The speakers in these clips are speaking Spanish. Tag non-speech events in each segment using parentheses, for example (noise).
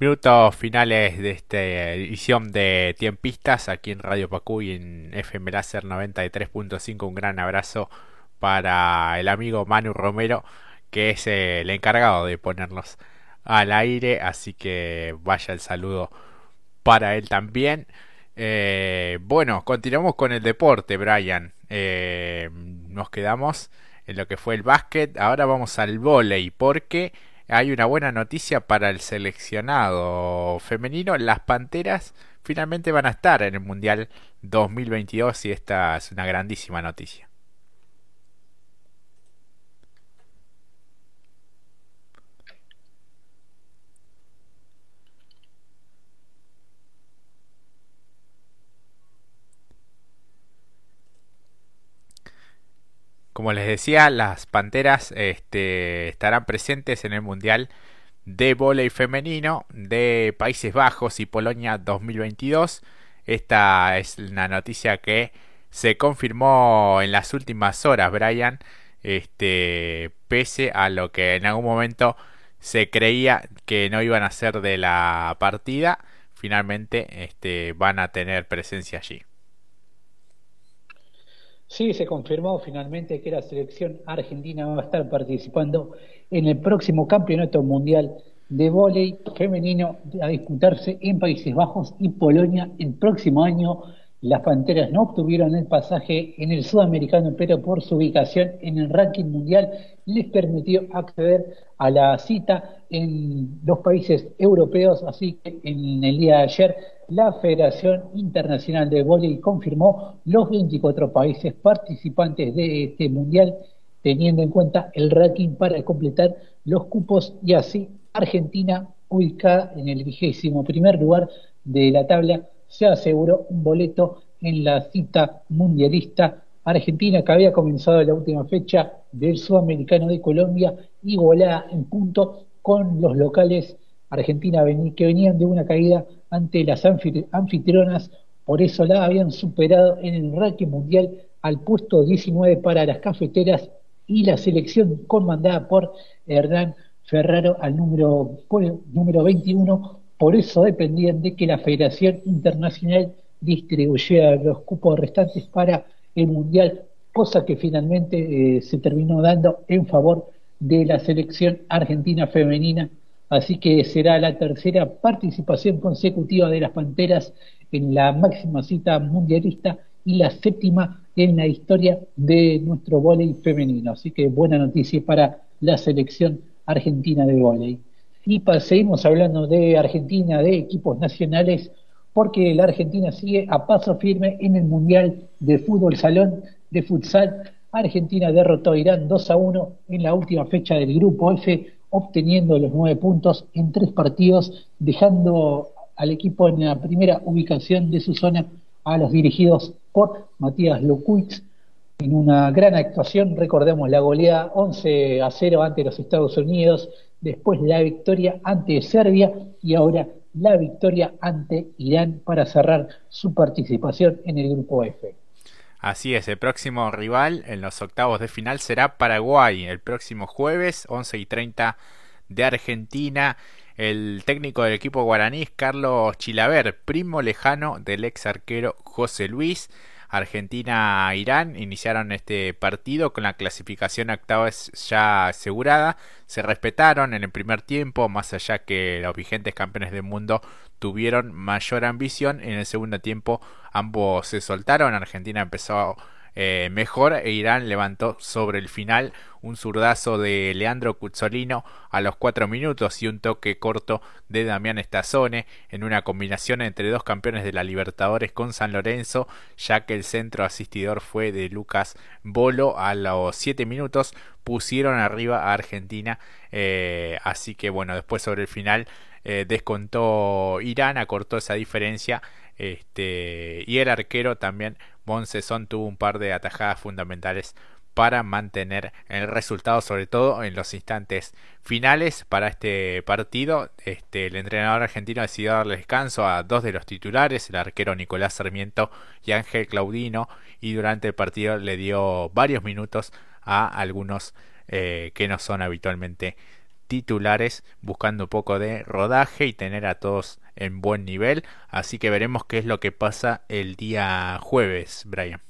Minutos finales de esta edición de Tiempistas aquí en Radio Pacú y en FM Láser 93.5. Un gran abrazo para el amigo Manu Romero, que es el encargado de ponernos al aire. Así que vaya el saludo para él también. Eh, bueno, continuamos con el deporte, Brian. Eh, nos quedamos en lo que fue el básquet. Ahora vamos al volei, porque hay una buena noticia para el seleccionado femenino. Las Panteras finalmente van a estar en el Mundial 2022 y esta es una grandísima noticia. Como les decía, las Panteras este, estarán presentes en el Mundial de Voley Femenino de Países Bajos y Polonia 2022. Esta es una noticia que se confirmó en las últimas horas, Brian, este, pese a lo que en algún momento se creía que no iban a ser de la partida, finalmente este, van a tener presencia allí. Sí, se confirmó finalmente que la selección argentina va a estar participando en el próximo Campeonato Mundial de Vóley Femenino a disputarse en Países Bajos y Polonia el próximo año las Panteras no obtuvieron el pasaje en el sudamericano, pero por su ubicación en el ranking mundial les permitió acceder a la cita en los países europeos. Así que en el día de ayer la Federación Internacional de Voleibol confirmó los 24 países participantes de este mundial, teniendo en cuenta el ranking para completar los cupos y así Argentina ubicada en el vigésimo primer lugar de la tabla se aseguró un boleto en la cita mundialista argentina que había comenzado la última fecha del Sudamericano de Colombia igualada en punto con los locales Argentina que venían de una caída ante las anfitrionas, por eso la habían superado en el ranking mundial al puesto 19 para las cafeteras y la selección comandada por Hernán Ferraro al número, número 21 por eso dependían de que la Federación Internacional distribuyera los cupos restantes para el Mundial, cosa que finalmente eh, se terminó dando en favor de la selección argentina femenina. Así que será la tercera participación consecutiva de las Panteras en la máxima cita mundialista y la séptima en la historia de nuestro vóley femenino. Así que buena noticia para la selección argentina de vóley. Y seguimos hablando de Argentina, de equipos nacionales, porque la Argentina sigue a paso firme en el Mundial de Fútbol Salón de Futsal. Argentina derrotó a Irán 2 a 1 en la última fecha del Grupo F, obteniendo los nueve puntos en tres partidos, dejando al equipo en la primera ubicación de su zona a los dirigidos por Matías Locuitz en una gran actuación. Recordemos la goleada 11 a 0 ante los Estados Unidos, después la victoria ante Serbia y ahora la victoria ante Irán para cerrar su participación en el grupo F. Así es, el próximo rival en los octavos de final será Paraguay el próximo jueves 11 y 30 de Argentina. El técnico del equipo guaraní Carlos Chilaver, primo lejano del ex arquero José Luis. Argentina-Irán iniciaron este partido con la clasificación octava ya asegurada. Se respetaron en el primer tiempo, más allá que los vigentes campeones del mundo tuvieron mayor ambición. En el segundo tiempo ambos se soltaron. Argentina empezó eh, mejor e Irán levantó sobre el final un zurdazo de Leandro Cuzzolino a los 4 minutos y un toque corto de Damián Estazone en una combinación entre dos campeones de la Libertadores con San Lorenzo, ya que el centro asistidor fue de Lucas Bolo. A los 7 minutos pusieron arriba a Argentina eh, así que bueno después sobre el final eh, descontó Irán acortó esa diferencia este, y el arquero también Moncesón tuvo un par de atajadas fundamentales para mantener el resultado, sobre todo en los instantes finales para este partido. Este, el entrenador argentino decidió darle descanso a dos de los titulares, el arquero Nicolás Sarmiento y Ángel Claudino, y durante el partido le dio varios minutos a algunos eh, que no son habitualmente titulares buscando un poco de rodaje y tener a todos en buen nivel. Así que veremos qué es lo que pasa el día jueves, Brian.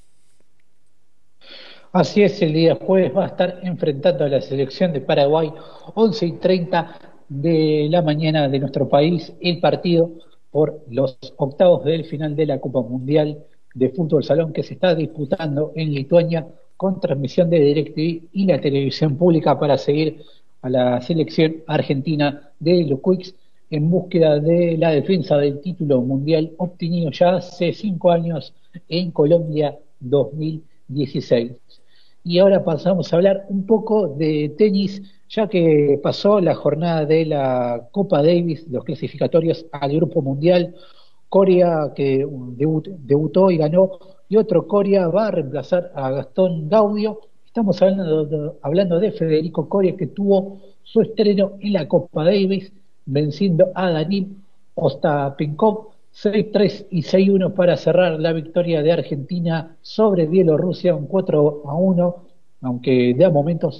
Así es, el día jueves va a estar enfrentando a la selección de Paraguay 11 y 30 de la mañana de nuestro país el partido por los octavos del final de la Copa Mundial de Fútbol Salón que se está disputando en Lituania con transmisión de DirecTV y la televisión pública para seguir a la selección argentina de los Quicks en búsqueda de la defensa del título mundial obtenido ya hace cinco años en Colombia 2016. Y ahora pasamos a hablar un poco de tenis, ya que pasó la jornada de la Copa Davis, los clasificatorios al Grupo Mundial. Corea, que debutó y ganó, y otro Corea va a reemplazar a Gastón Gaudio. Estamos hablando de, hablando de Federico Coria, que tuvo su estreno en la Copa Davis, venciendo a Danil Ostapenkov 6-3 y 6-1 para cerrar la victoria de Argentina sobre Bielorrusia, un 4-1, aunque de a momentos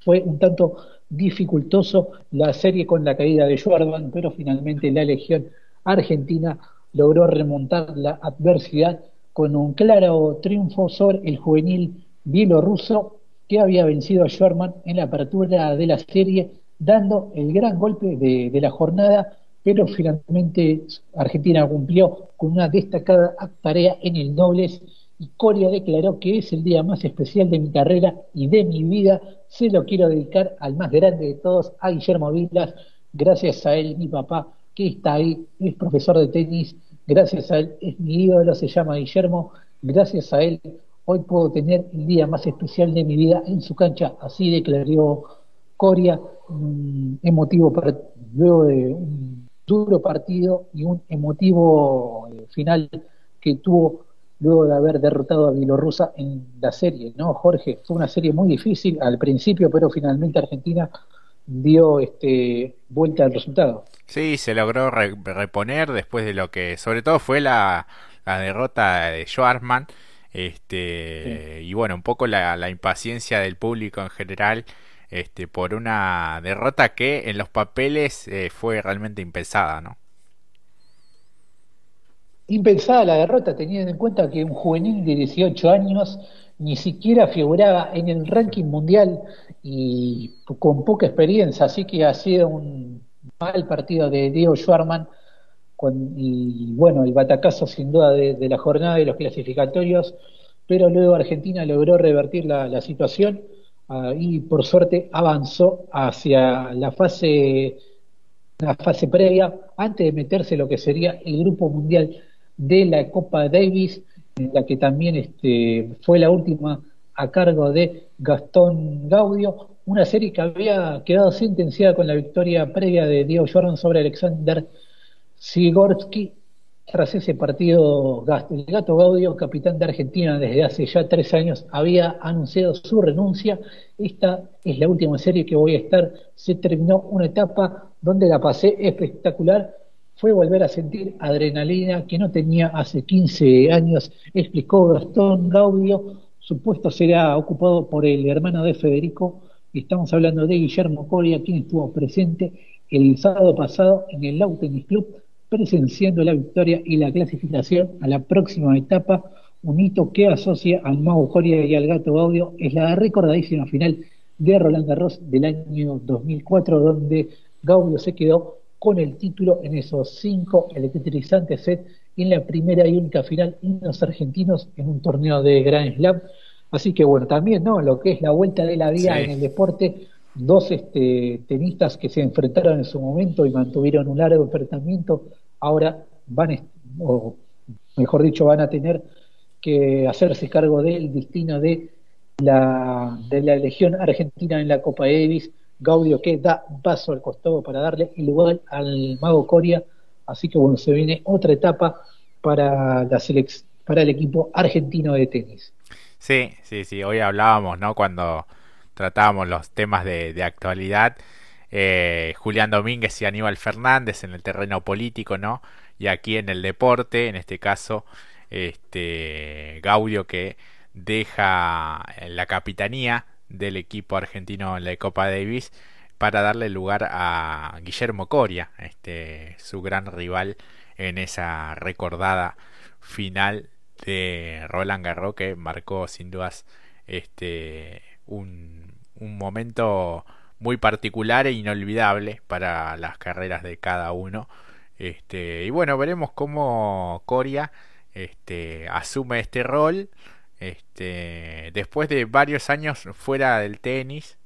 fue un tanto dificultoso la serie con la caída de Jordan, pero finalmente la Legión Argentina logró remontar la adversidad con un claro triunfo sobre el juvenil bielorruso que había vencido a Schwarman en la apertura de la serie, dando el gran golpe de, la jornada, pero finalmente Argentina cumplió con una destacada tarea en el dobles y Corea declaró que es el día más especial de mi carrera y de mi vida, se lo quiero dedicar al más grande de todos, a Guillermo Vilas, gracias a él, mi papá, que está ahí, es profesor de tenis, gracias a él es mi ídolo, se llama Guillermo, gracias a él hoy puedo tener el día más especial de mi vida en su cancha, así declaró Coria, emotivo luego de un duro partido y un emotivo eh, final que tuvo luego de haber derrotado a Bielorrusia en la serie, ¿no, Jorge? Fue una serie muy difícil al principio, pero finalmente Argentina dio este vuelta al resultado. Sí, se logró reponer después de lo que, sobre todo, fue la, derrota de Schwarzman. Este, y bueno, un poco la, impaciencia del público en general este, por una derrota que en los papeles eh, fue realmente impensada, ¿no? Impensada la derrota, teniendo en cuenta que un juvenil de 18 años ni siquiera figuraba en el ranking mundial y con poca experiencia, así que ha sido un mal partido de Diego Schwarman y bueno, el batacazo sin duda de, la jornada de los clasificatorios, pero luego Argentina logró revertir la, situación ah, y por suerte avanzó hacia la fase, la fase previa antes de meterse lo que sería el grupo mundial de la Copa Davis en la que también este, fue la última a cargo de Gastón Gaudio, una serie que había quedado sentenciada con la victoria previa de Diego Jordan sobre Alexander Sigorsky. Tras ese partido, el gato Gaudio, capitán de Argentina desde hace ya tres años, había anunciado su renuncia. Esta es la última serie que voy a estar. Se terminó una etapa donde la pasé espectacular fue volver a sentir adrenalina que no tenía hace 15 años, explicó Gastón Gaudio. Su puesto será ocupado por el hermano de Federico. Estamos hablando de Guillermo Coria, quien estuvo presente el sábado pasado en el Lau Club, presenciando la victoria y la clasificación a la próxima etapa. Un hito que asocia al Mago Coria y al Gato Gaudio es la recordadísima final de Roland Garros del año 2004, donde Gaudio se quedó con el título en esos cinco electrizantes sets en la primera y única final en los argentinos en un torneo de Grand Slam. Así que bueno, también no lo que es la vuelta de la vida en el deporte, dos este, tenistas que se enfrentaron en su momento y mantuvieron un largo enfrentamiento, ahora van, o mejor dicho, van a tener que hacerse cargo del destino de la, de la Legión Argentina en la Copa Davis Gaudio que da paso al costado para darle el lugar al Mago Coria. Así que bueno, se viene otra etapa para, la para el equipo argentino de tenis. Sí, sí, sí. Hoy hablábamos, ¿no? Cuando tratábamos los temas de, actualidad. Eh, Julián Domínguez y Aníbal Fernández en el terreno político, ¿no? Y aquí en el deporte, en este caso, este Gaudio que deja la capitanía del equipo argentino en la Copa Davis para darle lugar a Guillermo Coria, este, su gran rival en esa recordada final de Roland Garros que marcó sin dudas este, un, un momento muy particular e inolvidable para las carreras de cada uno. Este, y bueno, veremos cómo Coria este, asume este rol este, después de varios años fuera del tenis.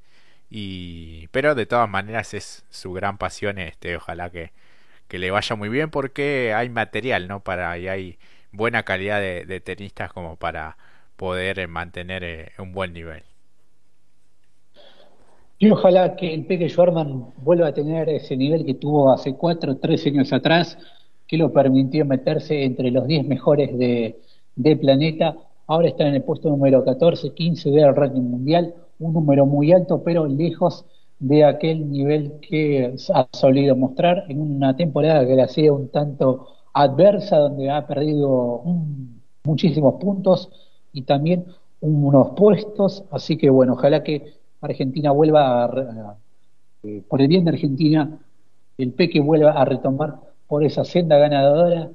Y, pero de todas maneras es su gran pasión. Este, ojalá que, que le vaya muy bien porque hay material, ¿no? Para, y hay buena calidad de, tenistas como para poder mantener eh, un buen nivel. Y ojalá que el Peque Schwarman vuelva a tener ese nivel que tuvo hace cuatro o tres años atrás, que lo permitió meterse entre los 10 mejores de, planeta. Ahora está en el puesto número 14, 15 del ranking mundial, un número muy alto, pero lejos de aquel nivel que ha solido mostrar en una temporada que le hacía un tanto adversa, donde ha perdido muchísimos puntos y también unos puestos. Así que bueno, ojalá que Argentina vuelva a, eh, por el bien de Argentina, el Peque vuelva a retomar por esa senda ganadora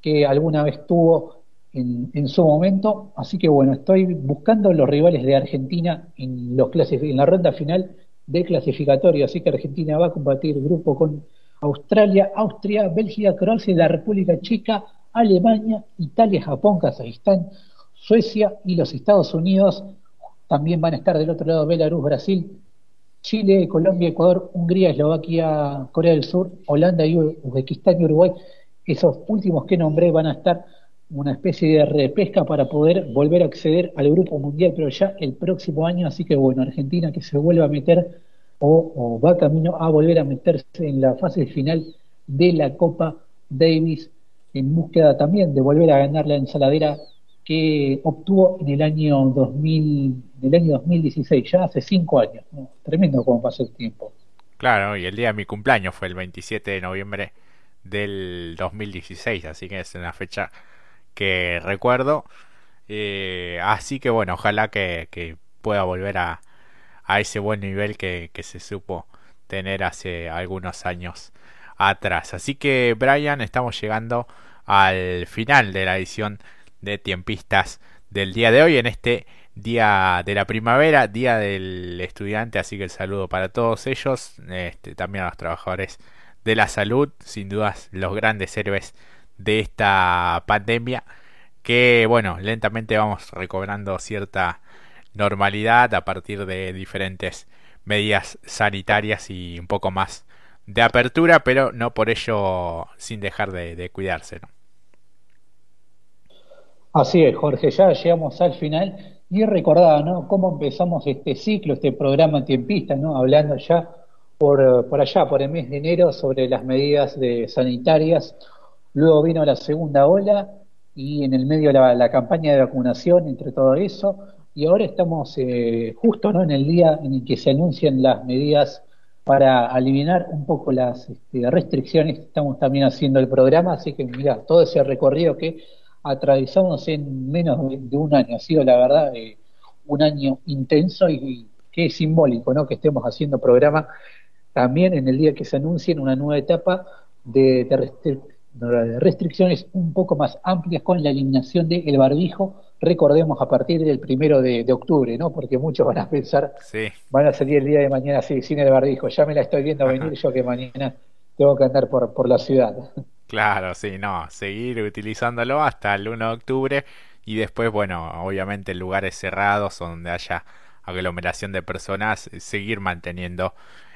que alguna vez tuvo en, su momento. Así que bueno, estoy buscando los rivales de Argentina en, los en la ronda final del clasificatorio. Así que Argentina va a combatir grupo con Australia, Austria, Bélgica, Croacia, la República Checa, Alemania, Italia, Japón, Kazajistán, Suecia y los Estados Unidos. También van a estar del otro lado Belarus, Brasil, Chile, Colombia, Ecuador, Hungría, Eslovaquia, Corea del Sur, Holanda Uzbekistán y Uruguay. Esos últimos que nombré van a estar una especie de repesca para poder volver a acceder al grupo mundial, pero ya el próximo año. Así que bueno, Argentina que se vuelva a meter o, va camino a volver a meterse en la fase final de la Copa Davis en búsqueda también de volver a ganar la ensaladera que obtuvo en el año 2000, en el año 2016, ya hace cinco años. Tremendo cómo pasó el tiempo. Claro, y el día de mi cumpleaños fue el 27 de noviembre del 2016, así que es una fecha que recuerdo. Eh, así que bueno, ojalá que, pueda volver a, a, ese buen nivel que, que se supo tener hace algunos años atrás. Así que Brian, estamos llegando al final de la edición de tiempistas del día de hoy en este día de la primavera, día del estudiante, así que el saludo para todos ellos, este, también a los trabajadores de la salud, sin dudas los grandes héroes de esta pandemia, que bueno, lentamente vamos recobrando cierta normalidad a partir de diferentes medidas sanitarias y un poco más de apertura, pero no por ello sin dejar de, cuidarse. Así es, Jorge, ya llegamos al final y recordaba, ¿no? Cómo empezamos este ciclo, este programa tiempista, ¿no? Hablando ya por, por allá, por el mes de enero, sobre las medidas de sanitarias. Luego vino la segunda ola y en el medio la, la campaña de vacunación, entre todo eso. Y ahora estamos eh, justo ¿no? en el día en el que se anuncian las medidas para eliminar un poco las este, restricciones. Estamos también haciendo el programa, así que mira, todo ese recorrido que atravesamos en menos de un año. Ha sido, la verdad, eh, un año intenso y, que es simbólico, ¿no? Que estemos haciendo programa también en el día que se anuncien una nueva etapa de, restricciones un poco más amplias con la eliminación del barbijo. Recordemos a partir del primero de, octubre, ¿no? Porque muchos van a pensar, van a salir el día de mañana así, sin el barbijo. Ya me la estoy viendo venir yo que mañana tengo que andar por, por la ciudad. Claro, sí, no, seguir utilizándolo hasta el 1 de octubre y después, bueno, obviamente en lugares cerrados donde haya aglomeración de personas, seguir manteniendo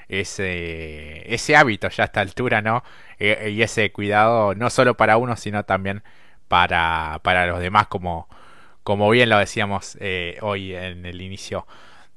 ese, ese hábito ya a esta altura, ¿no? E, y ese cuidado no solo para uno, sino también para, para los demás, como, como bien lo decíamos eh, hoy en el inicio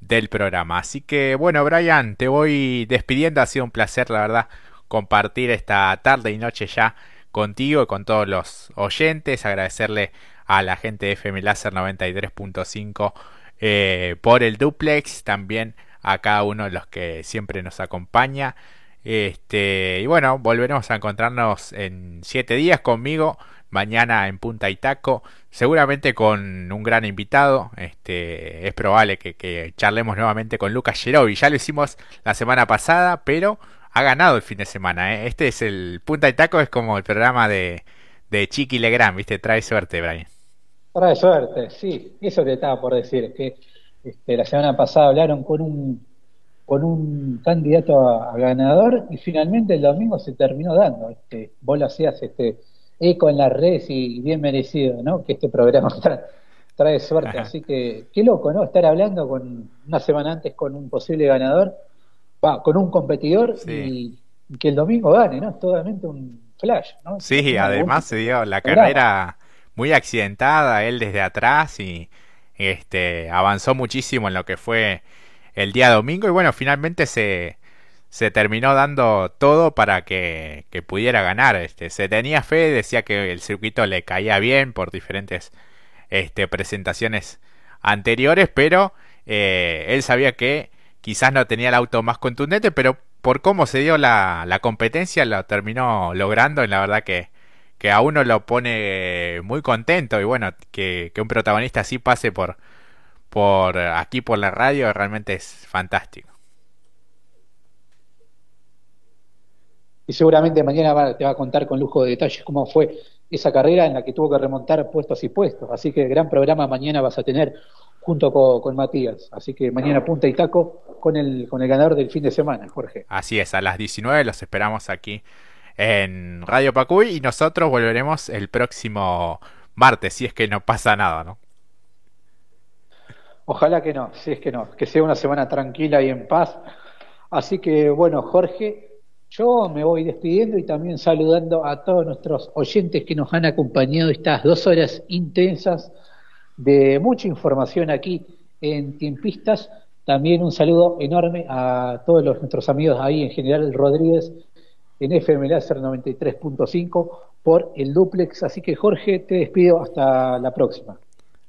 del programa. Así que, bueno, Brian, te voy despidiendo, ha sido un placer, la verdad compartir esta tarde y noche ya contigo y con todos los oyentes. Agradecerle a la gente de FM Láser 93.5 eh, por el duplex. También a cada uno de los que siempre nos acompaña. Este, y bueno, volveremos a encontrarnos en siete días conmigo. mañana en Punta Itaco, seguramente con un gran invitado. Este, es probable que, charlemos nuevamente con Lucas Gerovi. Ya lo hicimos la semana pasada, pero ha ganado el fin de semana. ¿eh? Este es el Punta Itaco, es como el programa de, de Chiqui Legrand, ¿viste? Trae suerte, Brian. Trae suerte, sí. Eso te estaba por decir, que este, la semana pasada hablaron con un con un candidato a, ganador y finalmente el domingo se terminó dando. Este, vos lo hacías este, eco en las redes y, bien merecido, ¿no? Que este programa (laughs) trae, suerte. Así que qué loco, ¿no? Estar hablando con una semana antes con un posible ganador, va, con un competidor y, que el domingo gane, ¿no? Es totalmente un flash, ¿no? Sí, además se dio la carrera muy accidentada, él desde atrás y este avanzó muchísimo en lo que fue el día domingo y bueno, finalmente se, se terminó dando todo para que, pudiera ganar. Este, se tenía fe, decía que el circuito le caía bien por diferentes este, presentaciones anteriores, pero eh, él sabía que quizás no tenía el auto más contundente, pero por cómo se dio la, la competencia lo terminó logrando y la verdad que, que a uno lo pone muy contento y bueno, que, que un protagonista así pase por, por aquí por la radio realmente es fantástico. Y seguramente mañana te va a contar con lujo de detalles cómo fue esa carrera en la que tuvo que remontar puestos y puestos. Así que gran programa mañana vas a tener junto con, Matías. Así que mañana punta y taco con el, con el ganador del fin de semana, Jorge. Así es, a las 19 los esperamos aquí en Radio Pacuy y nosotros volveremos el próximo martes, si es que no pasa nada, ¿no? Ojalá que no, si es que no, que sea una semana tranquila y en paz. Así que bueno, Jorge, yo me voy despidiendo y también saludando a todos nuestros oyentes que nos han acompañado estas dos horas intensas de mucha información aquí en Tiempistas. También un saludo enorme a todos los, nuestros amigos ahí, en general Rodríguez, en FM Láser 93.5 por el duplex. Así que Jorge, te despido hasta la próxima.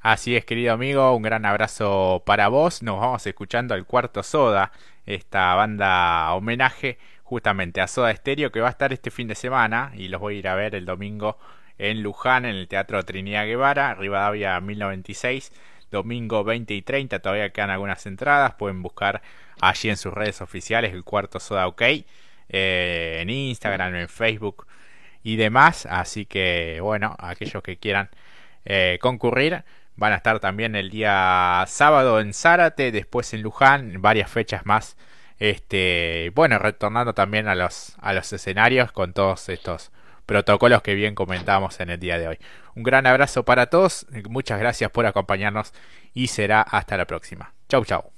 Así es, querido amigo, un gran abrazo para vos. Nos vamos escuchando al Cuarto Soda, esta banda homenaje justamente a Soda Stereo que va a estar este fin de semana y los voy a ir a ver el domingo en Luján, en el Teatro Trinidad Guevara, Rivadavia 1096, domingo 20 y 30. Todavía quedan algunas entradas, pueden buscar allí en sus redes oficiales el Cuarto Soda OK, eh, en Instagram, en Facebook y demás. Así que, bueno, aquellos que quieran eh, concurrir Van a estar también el día sábado en Zárate, después en Luján, varias fechas más. Este, bueno, retornando también a los, a los escenarios con todos estos protocolos que bien comentamos en el día de hoy. Un gran abrazo para todos, muchas gracias por acompañarnos y será hasta la próxima. Chau chau.